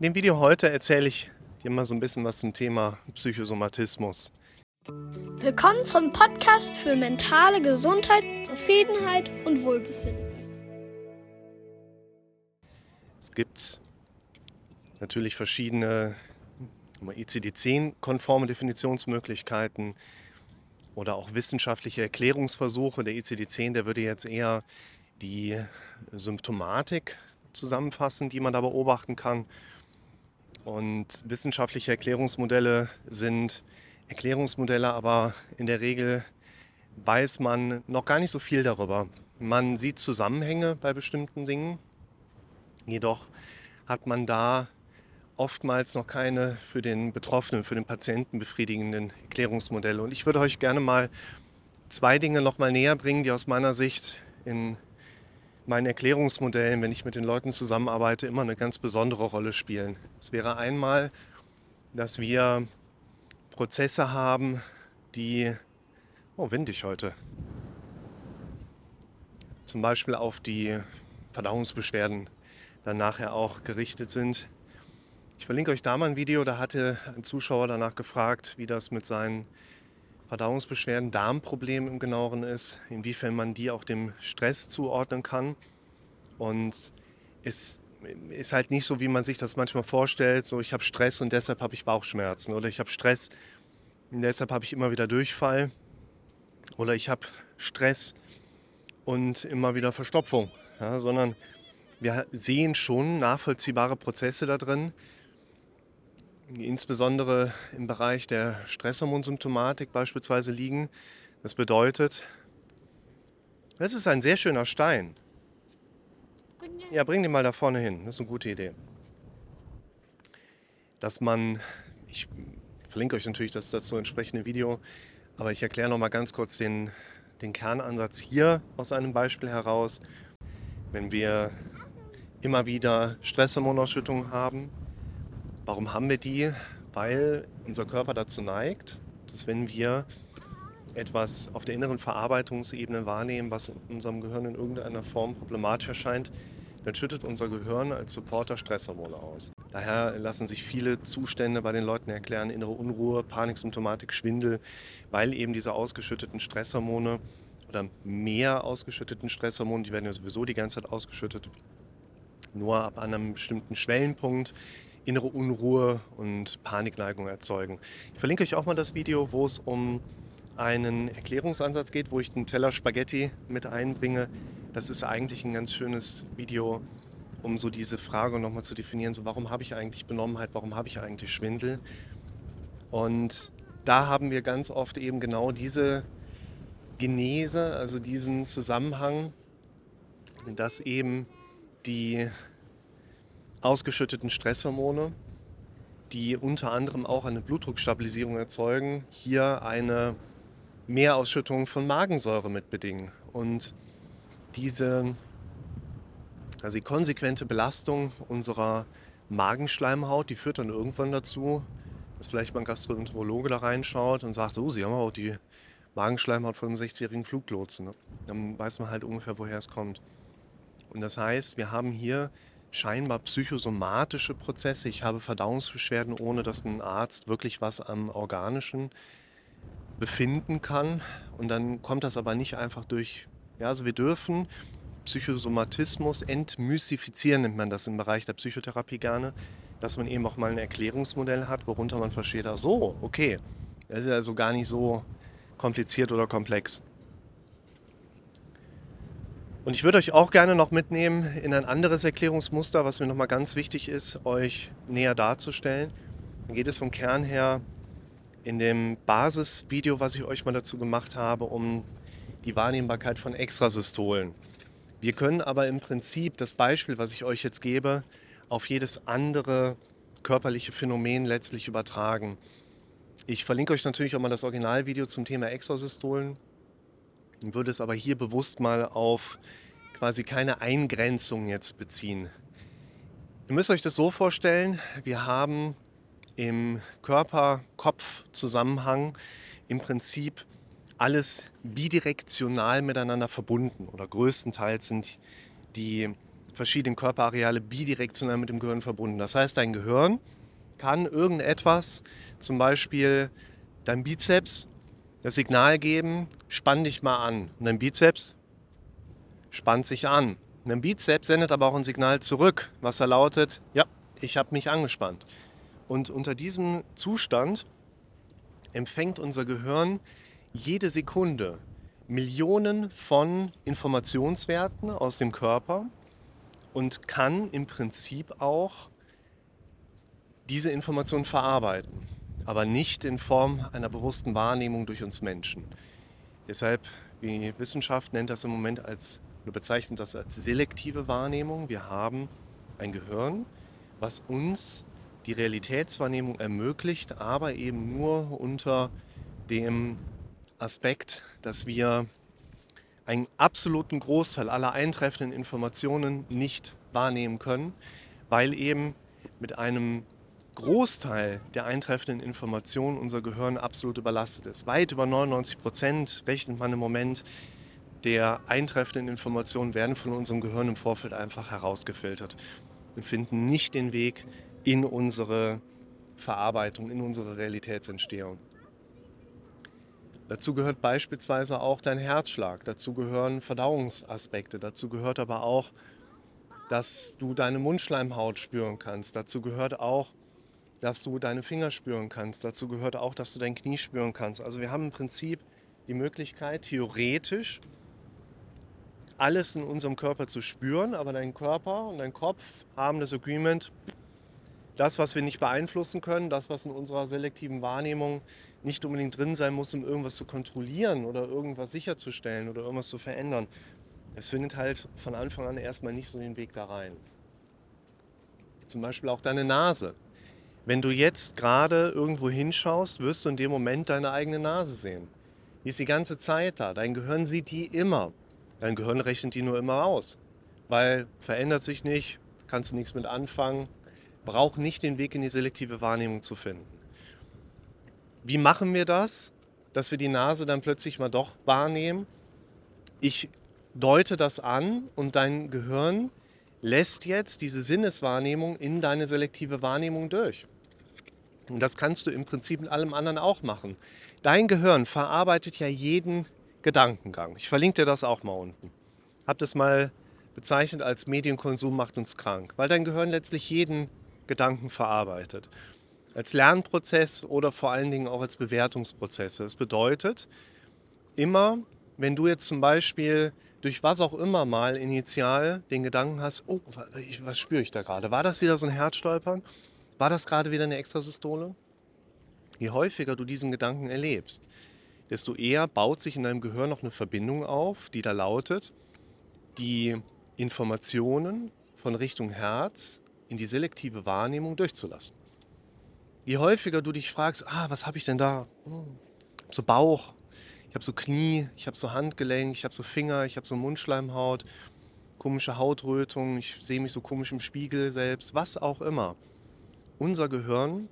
In dem Video heute erzähle ich dir mal so ein bisschen was zum Thema Psychosomatismus. Willkommen zum Podcast für mentale Gesundheit, Zufriedenheit und Wohlbefinden. Es gibt natürlich verschiedene ICD-10-konforme Definitionsmöglichkeiten oder auch wissenschaftliche Erklärungsversuche. Der ICD-10, der würde jetzt eher die Symptomatik zusammenfassen, die man da beobachten kann. Und wissenschaftliche Erklärungsmodelle sind Erklärungsmodelle, aber in der Regel weiß man noch gar nicht so viel darüber. Man sieht Zusammenhänge bei bestimmten Dingen, jedoch hat man da oftmals noch keine für den Betroffenen, für den Patienten befriedigenden Erklärungsmodelle. Und ich würde euch gerne mal zwei Dinge noch mal näher bringen, die aus meiner Sicht in meinen Erklärungsmodellen, wenn ich mit den Leuten zusammenarbeite, immer eine ganz besondere Rolle spielen. Es wäre einmal, dass wir Prozesse haben, die, oh windig heute, zum Beispiel auf die Verdauungsbeschwerden dann nachher auch gerichtet sind. Ich verlinke euch da mal ein Video, da hatte ein Zuschauer danach gefragt, wie das mit seinen Verdauungsbeschwerden, Darmproblemen im genaueren ist, inwiefern man die auch dem Stress zuordnen kann. Und es ist halt nicht so, wie man sich das manchmal vorstellt, so ich habe Stress und deshalb habe ich Bauchschmerzen oder ich habe Stress und deshalb habe ich immer wieder Durchfall oder ich habe Stress und immer wieder Verstopfung, ja, sondern wir sehen schon nachvollziehbare Prozesse da drin, insbesondere im Bereich der Stresshormonsymptomatik beispielsweise liegen. Das bedeutet, das ist ein sehr schöner Stein. Ja, bring den mal da vorne hin. Das ist eine gute Idee. Dass man, ich verlinke euch natürlich das dazu entsprechende Video, aber ich erkläre noch mal ganz kurz den, den Kernansatz hier aus einem Beispiel heraus. Wenn wir immer wieder Stresshormonausschüttungen haben, Warum haben wir die? Weil unser Körper dazu neigt, dass wenn wir etwas auf der inneren Verarbeitungsebene wahrnehmen, was unserem Gehirn in irgendeiner Form problematisch erscheint, dann schüttet unser Gehirn als Supporter Stresshormone aus. Daher lassen sich viele Zustände bei den Leuten erklären, innere Unruhe, Paniksymptomatik, Schwindel, weil eben diese ausgeschütteten Stresshormone oder mehr ausgeschütteten Stresshormone, die werden ja sowieso die ganze Zeit ausgeschüttet, nur ab einem bestimmten Schwellenpunkt innere Unruhe und Panikneigung erzeugen. Ich verlinke euch auch mal das Video, wo es um einen Erklärungsansatz geht, wo ich den Teller Spaghetti mit einbringe. Das ist eigentlich ein ganz schönes Video, um so diese Frage nochmal zu definieren, so warum habe ich eigentlich Benommenheit, warum habe ich eigentlich Schwindel? Und da haben wir ganz oft eben genau diese Genese, also diesen Zusammenhang, dass eben die ausgeschütteten Stresshormone, die unter anderem auch eine Blutdruckstabilisierung erzeugen, hier eine Mehrausschüttung von Magensäure mitbedingen. Und diese also die konsequente Belastung unserer Magenschleimhaut, die führt dann irgendwann dazu, dass vielleicht mal ein Gastroenterologe da reinschaut und sagt, oh, Sie haben auch die Magenschleimhaut von einem 60-jährigen Fluglotsen. Dann weiß man halt ungefähr, woher es kommt. Und das heißt, wir haben hier scheinbar psychosomatische Prozesse. Ich habe Verdauungsbeschwerden, ohne dass ein Arzt wirklich was am Organischen befinden kann. Und dann kommt das aber nicht einfach durch. Ja, also wir dürfen Psychosomatismus entmystifizieren, nennt man das im Bereich der Psychotherapie gerne, dass man eben auch mal ein Erklärungsmodell hat, worunter man versteht, ach so, okay, das ist also gar nicht so kompliziert oder komplex. Und ich würde euch auch gerne noch mitnehmen in ein anderes Erklärungsmuster, was mir nochmal ganz wichtig ist, euch näher darzustellen. Dann geht es vom Kern her in dem Basisvideo, was ich euch mal dazu gemacht habe, um die Wahrnehmbarkeit von Extrasystolen. Wir können aber im Prinzip das Beispiel, was ich euch jetzt gebe, auf jedes andere körperliche Phänomen letztlich übertragen. Ich verlinke euch natürlich auch mal das Originalvideo zum Thema Extrasystolen würde es aber hier bewusst mal auf quasi keine Eingrenzung jetzt beziehen. Ihr müsst euch das so vorstellen, wir haben im Körper-Kopf-Zusammenhang im Prinzip alles bidirektional miteinander verbunden oder größtenteils sind die verschiedenen Körperareale bidirektional mit dem Gehirn verbunden. Das heißt, dein Gehirn kann irgendetwas, zum Beispiel dein Bizeps, das Signal geben, spann dich mal an. Und dein Bizeps spannt sich an. Und dein Bizeps sendet aber auch ein Signal zurück, was da lautet, ja, ich habe mich angespannt. Und unter diesem Zustand empfängt unser Gehirn jede Sekunde Millionen von Informationswerten aus dem Körper und kann im Prinzip auch diese Informationen verarbeiten, aber nicht in Form einer bewussten Wahrnehmung durch uns Menschen. Deshalb, die Wissenschaft nennt das im Moment als, oder bezeichnet das als selektive Wahrnehmung. Wir haben ein Gehirn, was uns die Realitätswahrnehmung ermöglicht, aber eben nur unter dem Aspekt, dass wir einen absoluten Großteil aller eintreffenden Informationen nicht wahrnehmen können, weil eben mit einem Großteil der eintreffenden Informationen unser Gehirn absolut überlastet ist. Weit über 99 Prozent rechnet man im Moment der eintreffenden Informationen werden von unserem Gehirn im Vorfeld einfach herausgefiltert und finden nicht den Weg in unsere Verarbeitung, in unsere Realitätsentstehung. Dazu gehört beispielsweise auch dein Herzschlag, dazu gehören Verdauungsaspekte, dazu gehört aber auch, dass du deine Mundschleimhaut spüren kannst, dazu gehört auch, dass du deine Finger spüren kannst, dazu gehört auch, dass du dein Knie spüren kannst. Also wir haben im Prinzip die Möglichkeit, theoretisch alles in unserem Körper zu spüren, aber dein Körper und dein Kopf haben das Agreement, das, was wir nicht beeinflussen können, das, was in unserer selektiven Wahrnehmung nicht unbedingt drin sein muss, um irgendwas zu kontrollieren oder irgendwas sicherzustellen oder irgendwas zu verändern, es findet halt von Anfang an erstmal nicht so den Weg da rein. Zum Beispiel auch deine Nase. Wenn du jetzt gerade irgendwo hinschaust, wirst du in dem Moment deine eigene Nase sehen. Die ist die ganze Zeit da. Dein Gehirn sieht die immer. Dein Gehirn rechnet die nur immer aus. Weil verändert sich nicht, kannst du nichts mit anfangen, braucht nicht den Weg in die selektive Wahrnehmung zu finden. Wie machen wir das, dass wir die Nase dann plötzlich mal doch wahrnehmen? Ich deute das an und dein Gehirn lässt jetzt diese Sinneswahrnehmung in deine selektive Wahrnehmung durch. Und das kannst du im Prinzip in allem anderen auch machen. Dein Gehirn verarbeitet ja jeden Gedankengang. Ich verlinke dir das auch mal unten. Hab das mal bezeichnet als Medienkonsum macht uns krank, weil dein Gehirn letztlich jeden Gedanken verarbeitet. Als Lernprozess oder vor allen Dingen auch als Bewertungsprozesse. Das bedeutet, immer, wenn du jetzt zum Beispiel durch was auch immer mal initial den Gedanken hast, oh, was spüre ich da gerade? War das wieder so ein Herzstolpern? War das gerade wieder eine Extrasystole? Je häufiger du diesen Gedanken erlebst, desto eher baut sich in deinem Gehirn noch eine Verbindung auf, die da lautet, die Informationen von Richtung Herz in die selektive Wahrnehmung durchzulassen. Je häufiger du dich fragst, ah, was habe ich denn da? Hm, ich habe so Bauch, ich habe so Knie, ich habe so Handgelenk, ich habe so Finger, ich habe so Mundschleimhaut, komische Hautrötung, ich sehe mich so komisch im Spiegel selbst, was auch immer. Unser Gehirn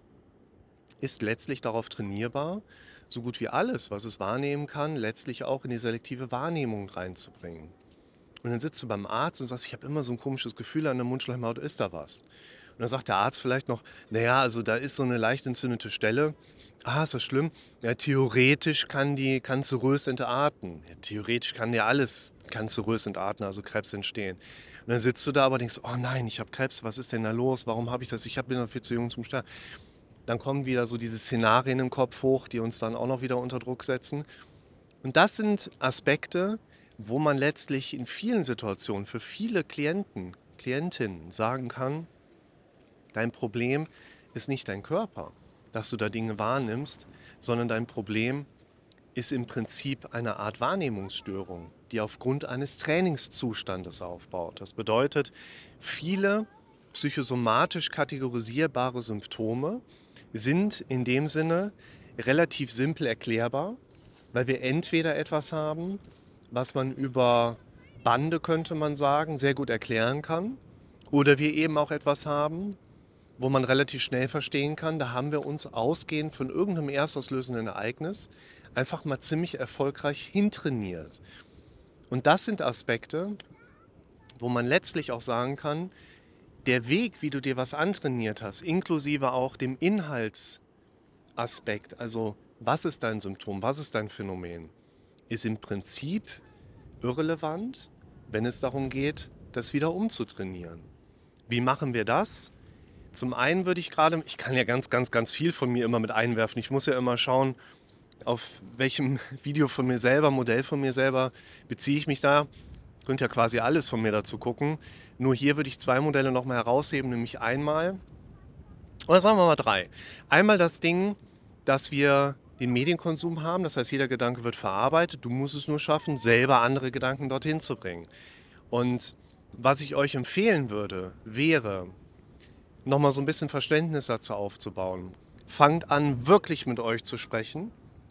ist letztlich darauf trainierbar, so gut wie alles, was es wahrnehmen kann, letztlich auch in die selektive Wahrnehmung reinzubringen. Und dann sitzt du beim Arzt und sagst, ich habe immer so ein komisches Gefühl an der Mundschleimhaut, ist da was? Und dann sagt der Arzt vielleicht noch, naja, also da ist so eine leicht entzündete Stelle. Ah, ist das schlimm? Ja, theoretisch kann die kanzerös entarten. Ja, theoretisch kann ja alles kanzerös entarten, also Krebs entstehen. Und dann sitzt du da aber denkst, oh nein, ich habe Krebs, was ist denn da los? Warum habe ich das? Ich bin noch viel zu jung zum Sterben. Dann kommen wieder so diese Szenarien im Kopf hoch, die uns dann auch noch wieder unter Druck setzen. Und das sind Aspekte, wo man letztlich in vielen Situationen für viele Klienten, Klientinnen sagen kann, dein Problem ist nicht dein Körper, dass du da Dinge wahrnimmst, sondern dein Problem ist im Prinzip eine Art Wahrnehmungsstörung, die aufgrund eines Trainingszustandes aufbaut. Das bedeutet, viele psychosomatisch kategorisierbare Symptome sind in dem Sinne relativ simpel erklärbar, weil wir entweder etwas haben, was man über Bande, könnte man sagen, sehr gut erklären kann. Oder wir eben auch etwas haben, wo man relativ schnell verstehen kann, da haben wir uns ausgehend von irgendeinem erstauslösenden Ereignis einfach mal ziemlich erfolgreich hintrainiert. Und das sind Aspekte, wo man letztlich auch sagen kann, der Weg, wie du dir was antrainiert hast, inklusive auch dem Inhaltsaspekt, also was ist dein Symptom, was ist dein Phänomen, ist im Prinzip irrelevant, wenn es darum geht, das wieder umzutrainieren. Wie machen wir das? Zum einen würde ich gerade, ich kann ja ganz, ganz, ganz viel von mir immer mit einwerfen. Ich muss ja immer schauen, auf welchem Video von mir selber, Modell von mir selber beziehe ich mich da. Könnt ja quasi alles von mir dazu gucken. Nur hier würde ich zwei Modelle nochmal herausheben, nämlich einmal, oder sagen wir mal drei. Einmal das Ding, dass wir den Medienkonsum haben, das heißt, jeder Gedanke wird verarbeitet. Du musst es nur schaffen, selber andere Gedanken dorthin zu bringen. Und was ich euch empfehlen würde, wäre, nochmal so ein bisschen Verständnis dazu aufzubauen. Fangt an, wirklich mit euch zu sprechen.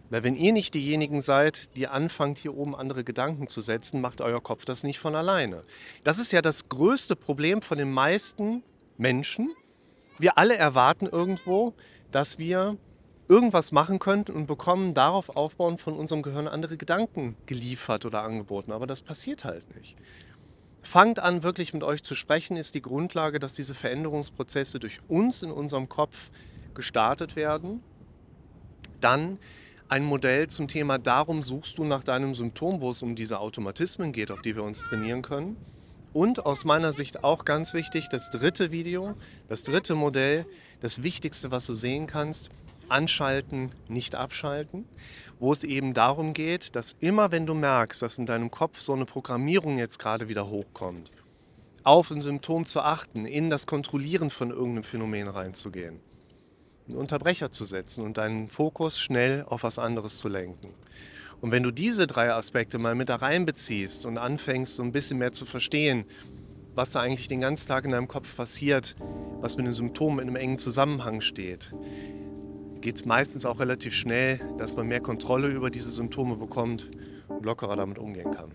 Weil wenn ihr nicht diejenigen seid, die anfangt, hier oben andere Gedanken zu setzen, macht euer Kopf das nicht von alleine. Das ist ja das größte Problem von den meisten Menschen. Wir alle erwarten irgendwo, dass wir irgendwas machen könnten und bekommen darauf aufbauend von unserem Gehirn andere Gedanken geliefert oder angeboten. Aber das passiert halt nicht. Fangt an, wirklich mit euch zu sprechen, ist die Grundlage, dass diese Veränderungsprozesse durch uns in unserem Kopf gestartet werden. Dann ein Modell zum Thema, darum suchst du nach deinem Symptom, wo es um diese Automatismen geht, auf die wir uns trainieren können. Und aus meiner Sicht auch ganz wichtig, das dritte Video, das dritte Modell, das Wichtigste, was du sehen kannst, anschalten, nicht abschalten, wo es eben darum geht, dass immer wenn du merkst, dass in deinem Kopf so eine Programmierung jetzt gerade wieder hochkommt, auf ein Symptom zu achten, in das Kontrollieren von irgendeinem Phänomen reinzugehen, einen Unterbrecher zu setzen und deinen Fokus schnell auf was anderes zu lenken. Und wenn du diese drei Aspekte mal mit da reinbeziehst und anfängst, so ein bisschen mehr zu verstehen, was da eigentlich den ganzen Tag in deinem Kopf passiert, was mit den Symptomen in einem engen Zusammenhang steht, geht es meistens auch relativ schnell, dass man mehr Kontrolle über diese Symptome bekommt und lockerer damit umgehen kann.